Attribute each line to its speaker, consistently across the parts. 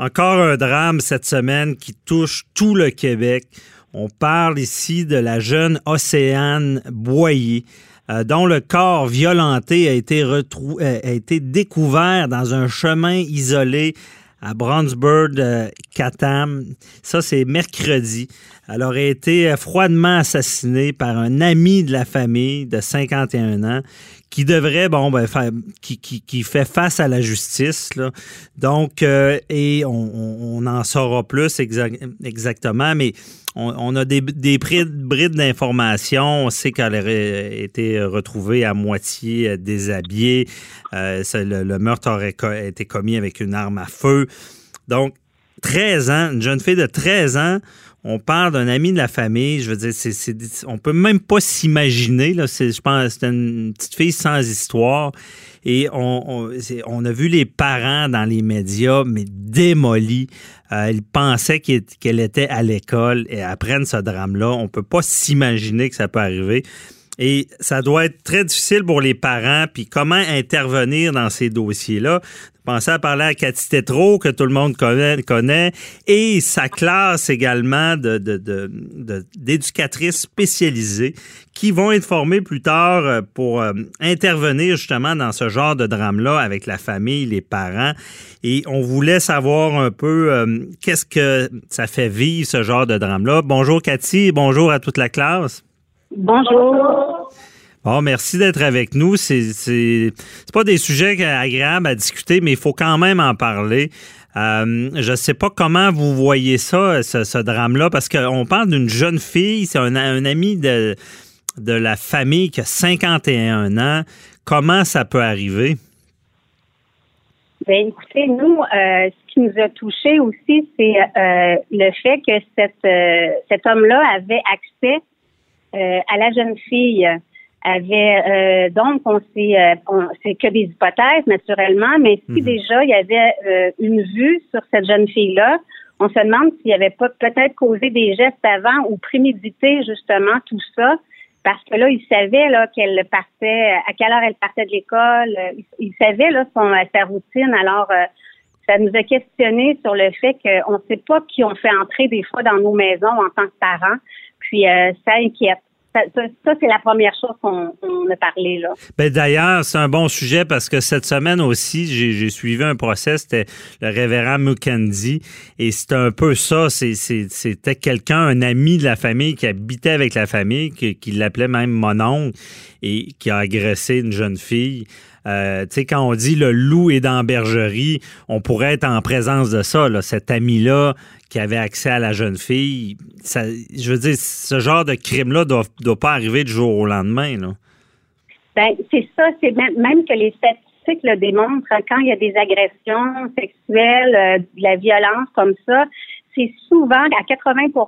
Speaker 1: Encore un drame cette semaine qui touche tout le Québec. On parle ici de la jeune Océane Boyer, euh, dont le corps violenté euh, a été découvert dans un chemin isolé à Brownsburg, euh, Catam. Ça, c'est mercredi. Elle aurait été froidement assassinée par un ami de la famille de 51 ans qui devrait, bon, ben, faire, qui, qui, qui, fait face à la justice. Là. Donc, euh, et on, on, en saura plus exactement, mais on, a des, des brides d'informations. On sait qu'elle aurait été retrouvée à moitié déshabillée. Euh, le, le, meurtre aurait été commis avec une arme à feu. Donc, 13 ans, une jeune fille de 13 ans, on parle d'un ami de la famille. Je veux dire, c'est, c'est, on peut même pas s'imaginer. Je pense c'est une petite fille sans histoire. Et on, on, a vu les parents dans les médias, mais démolis. Euh, ils pensaient qu'elle était à l'école et apprennent ce drame-là. On peut pas s'imaginer que ça peut arriver. Et ça doit être très difficile pour les parents. Puis comment intervenir dans ces dossiers-là? Pensez à parler à Cathy Tétrault, que tout le monde connaît, et sa classe également d'éducatrices de, de, spécialisées qui vont être formées plus tard euh, pour euh, intervenir justement dans ce genre de drame-là avec la famille, les parents. Et on voulait savoir un peu euh, qu'est-ce que ça fait vivre ce genre de drame-là. Bonjour Cathy, bonjour à toute la classe.
Speaker 2: Bonjour.
Speaker 1: Bon, merci d'être avec nous. C'est pas des sujets agréables à discuter, mais il faut quand même en parler. Euh, je ne sais pas comment vous voyez ça, ce, drame-là, parce qu'on parle d'une jeune fille, c'est un, un, ami de, de la famille qui a 51 ans. Comment ça peut arriver?
Speaker 2: Bien, écoutez, nous, euh, ce qui nous a touché aussi, c'est euh, le fait que cet homme-là avait accès à la jeune fille avait euh, donc on sait euh, c'est que des hypothèses naturellement, mais si mhm. déjà il y avait une vue sur cette jeune fille là, on se demande s'il n'y avait pas peut-être causé des gestes avant ou prémédité justement tout ça, parce que là il savait là qu'elle partait, à quelle heure elle partait de l'école, il, savait là son sa routine, alors ça nous a questionné sur le fait qu'on ne sait pas qui on fait entrer des fois dans nos maisons en tant que parents. Puis euh, ça inquiète. Ça, c'est la première chose qu'on a parlé là.
Speaker 1: Ben d'ailleurs, c'est un bon sujet parce que cette semaine aussi, j'ai suivi un procès, c'était le révérend Mukendi, et c'était un peu ça. C'était quelqu'un, un ami de la famille qui habitait avec la famille, qui, qui l'appelait même mon oncle, et qui a agressé une jeune fille. Euh, tu sais, quand on dit le loup est dans la bergerie, on pourrait être en présence de ça, là, cet ami-là qui avait accès à la jeune fille. Je veux dire, ce genre de crime-là ne doit, pas arriver du jour au lendemain. Là.
Speaker 2: Ben, c'est ça, c'est même, que les statistiques le démontrent. Quand il y a des agressions sexuelles, euh, de la violence comme ça, c'est souvent à 80%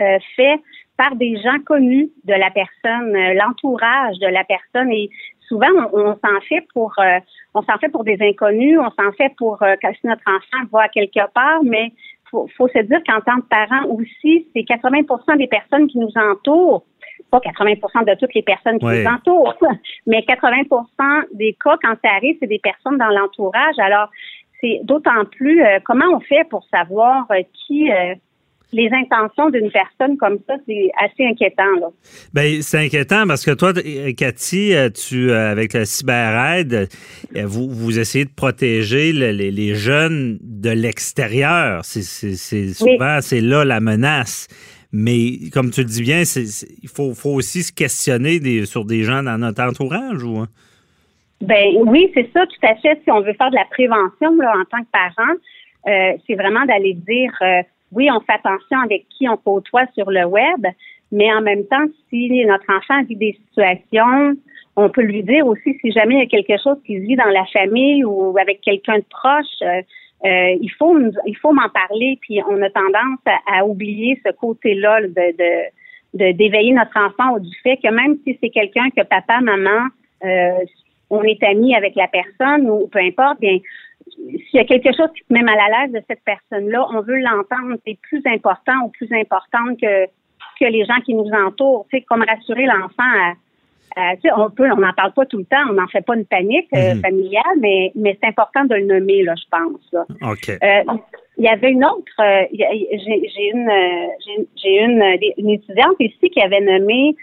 Speaker 2: euh, fait par des gens connus de la personne, l'entourage de la personne. Et souvent, on, s'en fait pour on s'en fait pour des inconnus, on s'en fait pour que si notre enfant va quelque part, mais faut, faut se dire qu'en tant que parent aussi, c'est 80% des personnes qui nous entourent, pas 80% de toutes les personnes qui nous entourent, mais 80% des cas, quand ça arrive, c'est des personnes dans l'entourage. Alors, c'est d'autant plus, euh, comment on fait pour savoir euh, qui, euh, les intentions d'une personne comme ça, c'est assez inquiétant. Là.
Speaker 1: Bien, c'est inquiétant parce que toi, Cathy, tu, avec la CyberAide, vous, vous essayez de protéger les, les, jeunes de l'extérieur. C'est, souvent, c'est là la menace. Mais comme tu le dis bien, il faut, faut, aussi se questionner des, sur des gens dans notre entourage. Ou, hein?
Speaker 2: Ben oui, c'est ça, tout à fait. Si on veut faire de la prévention là, en tant que parent, euh, c'est vraiment d'aller dire euh, oui, on fait attention avec qui on côtoie sur le web, mais en même temps, si notre enfant vit des situations, on peut lui dire aussi si jamais il y a quelque chose qui vit dans la famille ou avec quelqu'un de proche, euh, euh, il faut m'en parler, puis on a tendance à, oublier ce côté-là de, d'éveiller notre enfant du fait que même si c'est quelqu'un que papa, maman, euh, on est amis avec la personne ou peu importe, bien s'il y a quelque chose qui te met mal à l'aise de cette personne-là, on veut l'entendre. C'est plus important ou plus importante que que les gens qui nous entourent. Tu sais, comme rassurer l'enfant à on peut, on n'en parle pas tout le temps, on n'en fait pas une panique euh, mhm. familiale, mais, mais c'est important de le nommer, là, je pense.
Speaker 1: OK.
Speaker 2: Euh, il y avait une autre, euh, j'ai une, j'ai une, une, étudiante ici qui avait nommé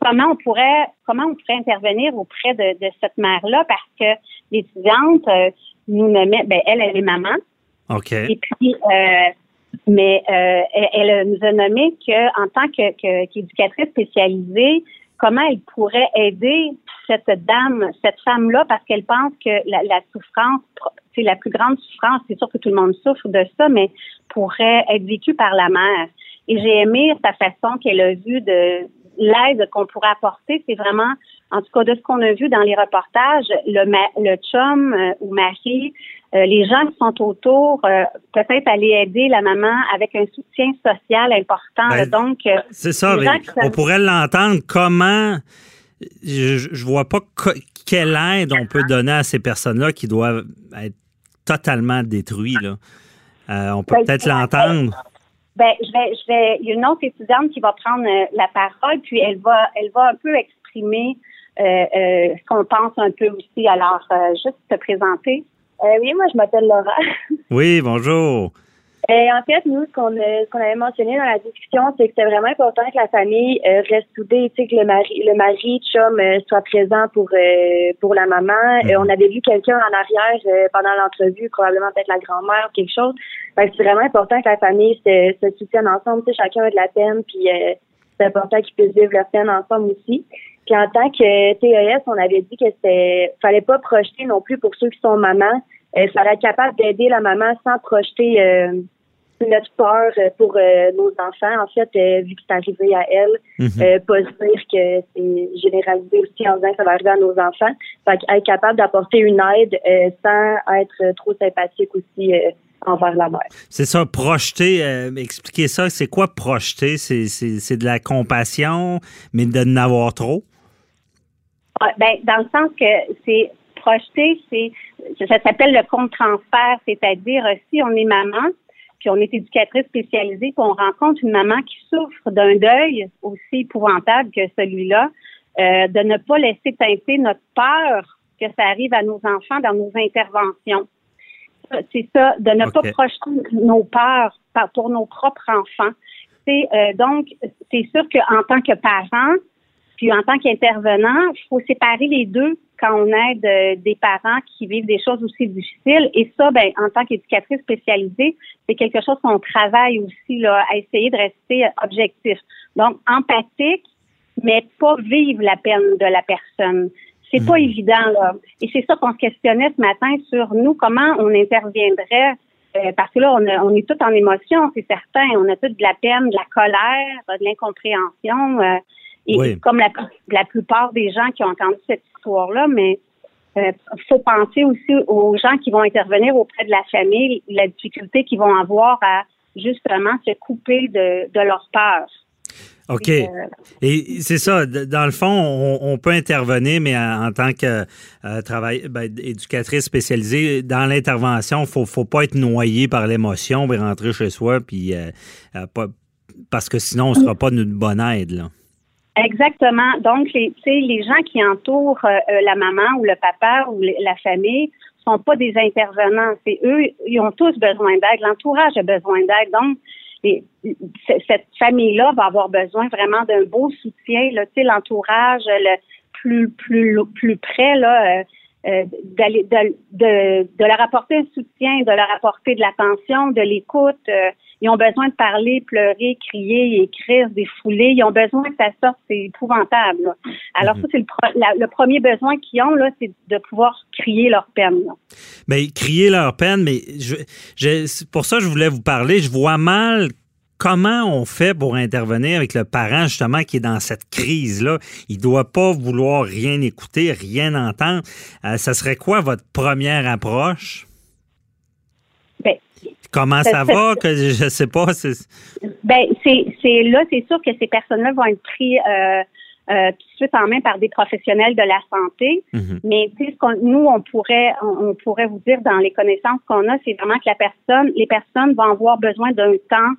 Speaker 2: comment on pourrait, comment on pourrait intervenir auprès de, de cette mère-là, parce que l'étudiante nous nommait, ben elle, elle est maman.
Speaker 1: OK.
Speaker 2: Et puis, mais elle, nous a nommé que en tant que qu'éducatrice spécialisée, comment elle pourrait aider cette dame, cette femme-là, parce qu'elle pense que la, souffrance, c'est la plus grande souffrance, c'est sûr que tout le monde souffre de ça, mais pourrait être vécue par la mère. Et j'ai aimé sa façon qu'elle a vue de l'aide qu'on pourrait apporter, c'est vraiment, en tout cas de ce qu'on a vu dans les reportages, le, le chum euh, ou mari euh, les gens qui sont autour, euh, peut-être aller aider la maman avec un soutien social important. Ben, donc,
Speaker 1: euh, c'est ça, on pourrait l'entendre. Comment je, je vois pas quelle aide on peut donner à ces personnes-là qui doivent être totalement détruites. Là. on peut ben, peut-être l'entendre.
Speaker 2: Ben, je vais, je vais. Il y a une autre étudiante qui va prendre la parole, puis elle va, elle va un peu exprimer ce qu'on pense un peu aussi. Alors, juste te présenter.
Speaker 3: Euh, oui, moi, je m'appelle Laura.
Speaker 1: Oui, bonjour.
Speaker 3: Et euh, en fait, nous, ce qu'on qu'on avait mentionné dans la discussion, c'est que c'est vraiment important que la famille euh, reste soudée, tu sais, que le mari, le mari, chum, soit présent pour pour la maman. Mhm. on avait vu quelqu'un en arrière pendant l'entrevue, probablement peut-être la grand-mère ou quelque chose. c'est vraiment important que la famille se, se soutienne ensemble. Tu sais, chacun a de la peine, puis c'est important qu'ils puissent vivre leur peine ensemble aussi. Puis en tant que TES, on avait dit que c'était fallait pas projeter non plus pour ceux qui sont mamans. Il euh, fallait être capable d'aider la maman sans projeter euh, notre peur pour euh, nos enfants. En fait, vu que c'est arrivé à elle, mhm. pas dire que c'est généralisé aussi en disant que ça va arriver à nos enfants. Fait être capable d'apporter une aide sans être trop sympathique aussi envers la mère.
Speaker 1: C'est ça, projeter, expliquer ça, c'est quoi projeter? C'est de la compassion, mais de n'avoir trop?
Speaker 2: Ah, ben, dans le sens que c'est projeter, c'est ça s'appelle le compte transfert, c'est-à-dire euh, si on est maman, puis on est éducatrice spécialisée, puis on rencontre une maman qui souffre d'un deuil aussi épouvantable que celui-là, euh, de ne pas laisser teinter notre peur que ça arrive à nos enfants dans nos interventions. C'est ça, de ne pas projeter nos peurs pour nos propres enfants. C'est euh, donc c'est sûr qu'en tant que parent, puis en tant qu'intervenant, il faut séparer les deux quand on aide euh, des parents qui vivent des choses aussi difficiles. Et ça, ben, en tant qu'éducatrice spécialisée, c'est quelque chose qu'on travaille aussi là, à essayer de rester objectif. Donc, empathique, mais pas vivre la peine de la personne. C'est pas hmm. évident, là. Et c'est ça qu'on se questionnait ce matin sur nous, comment on interviendrait euh, parce que là, on, on est tout en émotion, c'est certain. On a tout de la peine, de la colère, de l'incompréhension. Euh, et comme la, la, plupart des gens qui ont entendu cette histoire-là, mais il euh, faut penser aussi aux gens qui vont intervenir auprès de la famille, la difficulté qu'ils vont avoir à justement se couper de, de leur peur.
Speaker 1: OK. Euh, et c'est ça, dans le fond, on, peut intervenir, mais en, tant que euh, travail, ben, éducatrice spécialisée, dans l'intervention, il faut, faut pas être noyé par l'émotion et rentrer chez soi, puis parce que sinon, on ne sera pas d'une bonne aide. Là.
Speaker 2: Exactement. Donc, les, les gens qui entourent euh, euh, la maman ou le papa ou la famille sont pas des intervenants. C'est eux, ils ont tous besoin d'aide. L'entourage a besoin d'aide. Donc, cette famille-là va avoir besoin vraiment d'un beau soutien. L'entourage le plus plus plus près là. Euh, d'aller de, de, de, leur apporter un soutien, de leur apporter de l'attention, de l'écoute. Ils ont besoin de parler, pleurer, crier, écrire, défouler. Ils ont besoin que ça sorte. C'est épouvantable. Alors mhm. ça, c'est le, premier besoin qu'ils ont, là, c'est de pouvoir crier leur peine.
Speaker 1: Mais crier leur peine, mais je, pour ça, je voulais vous parler. Je vois mal comment on fait pour intervenir avec le parent justement qui est dans cette crise-là? Il ne doit pas vouloir rien écouter, rien entendre. Euh, ça serait quoi votre première approche?
Speaker 2: Ben,
Speaker 1: Comment ça va? Que je sais pas.
Speaker 2: Ben, c'est là, c'est sûr que ces personnes-là vont être prises euh, euh, tout de suite en main par des professionnels de la santé.
Speaker 1: Mhm.
Speaker 2: Mais ce qu'on, nous, on pourrait, on, pourrait vous dire dans les connaissances qu'on a, c'est vraiment que la personne, les personnes vont avoir besoin d'un temps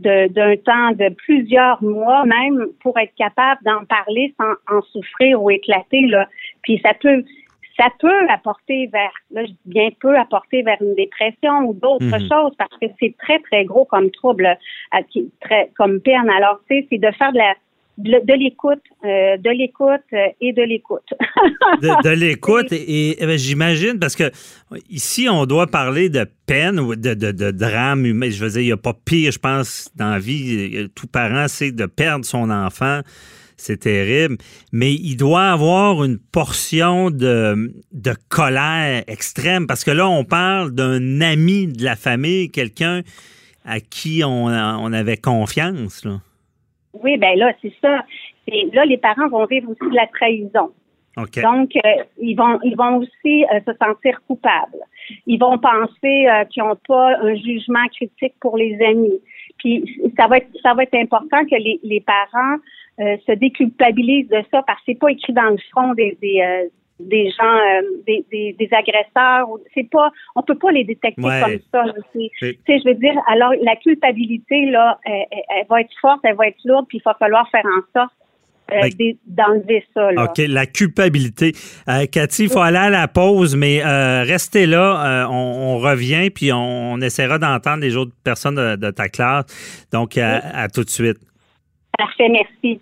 Speaker 2: d'un temps de plusieurs mois même pour être capable d'en parler sans en souffrir ou éclater là. Puis ça peut ça peut apporter vers là je dis bien peut apporter vers une dépression ou d'autres
Speaker 1: Mhm.
Speaker 2: choses parce que c'est très très gros comme trouble euh, qui- très comme peine. Alors tu sais c'est de faire de la de, l'écoute, euh, de l'écoute euh, et de l'écoute.
Speaker 1: de, de l'écoute et, et, ben, j'imagine parce que ici on doit parler de peine ou de, de, de drame humain. Je veux dire, il n'y a pas pire, je pense, dans la vie. euh, Tout parent, c'est de perdre son enfant. C'est terrible. Mais il doit avoir une portion de, de colère extrême parce que là, on parle d'un ami de la famille, quelqu'un à qui on, on avait confiance. Là.
Speaker 2: Oui, ben là c'est ça. Là les parents vont vivre aussi de la trahison.
Speaker 1: OK.
Speaker 2: Donc, euh, ils vont ils vont aussi euh, se sentir coupables. Ils vont penser euh, qu'ils n'ont pas un jugement critique pour les amis. Puis ça va être ça va être important que les, les parents euh, se déculpabilisent de ça parce que c'est pas écrit dans le front des des, euh, des gens euh, des, des, des agresseurs c'est pas on peut pas les détecter
Speaker 1: Ouais.
Speaker 2: comme ça tu sais je veux dire alors la culpabilité là elle, va être forte elle va être lourde puis il va falloir faire en sorte euh,
Speaker 1: Ben-
Speaker 2: d'enlever ça là.
Speaker 1: OK, la culpabilité. Euh, Cathy, il faut aller à la pause, mais restez là. on, on revient, puis on, on essaiera d'entendre les autres personnes de, de ta classe. Donc, à- à tout de suite.
Speaker 2: Parfait, merci.